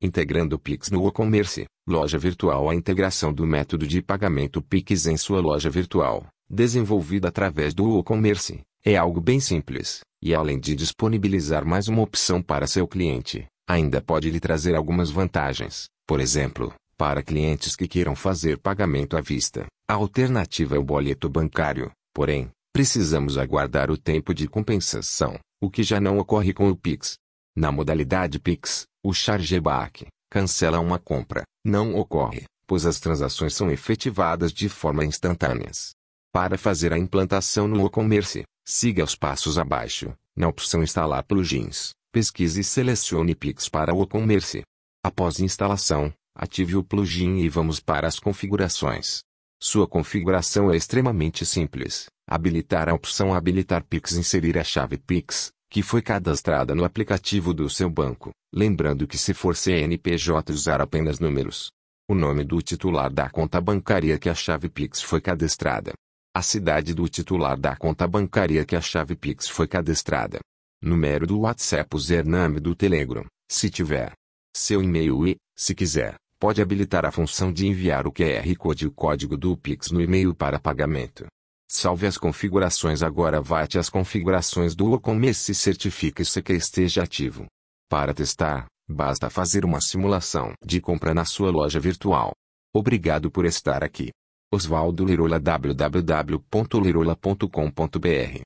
Integrando o Pix no e-commerce, loja virtual A integração do método de pagamento Pix em sua loja virtual, desenvolvida através do e-commerce, é algo bem simples, e além de disponibilizar mais uma opção para seu cliente, ainda pode lhe trazer algumas vantagens. Por exemplo, para clientes que queiram fazer pagamento à vista, a alternativa é o boleto bancário, porém, precisamos aguardar o tempo de compensação, o que já não ocorre com o Pix. Na modalidade Pix, o chargeback, cancela uma compra, não ocorre, pois as transações são efetivadas de forma instantânea. Para fazer a implantação no e-commerce, siga os passos abaixo. Na opção Instalar plugins, pesquise e selecione Pix para o e-commerce. Após instalação, ative o plugin e vamos para as configurações. Sua configuração é extremamente simples. Habilitar a opção Habilitar Pix Inserir a chave Pix, que foi cadastrada no aplicativo do seu banco, lembrando que se for CNPJ usar apenas números. O nome do titular da conta bancária que a chave Pix foi cadastrada. A cidade do titular da conta bancária que a chave Pix foi cadastrada. Número do WhatsApp username do Telegram, se tiver. Seu e-mail e, se quiser, pode habilitar a função de enviar o QR Code e o código do Pix no e-mail para pagamento. Salve as configurações agora vá-te às configurações do e-commerce e certifique-se que esteja ativo. Para testar, basta fazer uma simulação de compra na sua loja virtual. Obrigado por estar aqui. Oswaldo Lirola www.lirola.com.br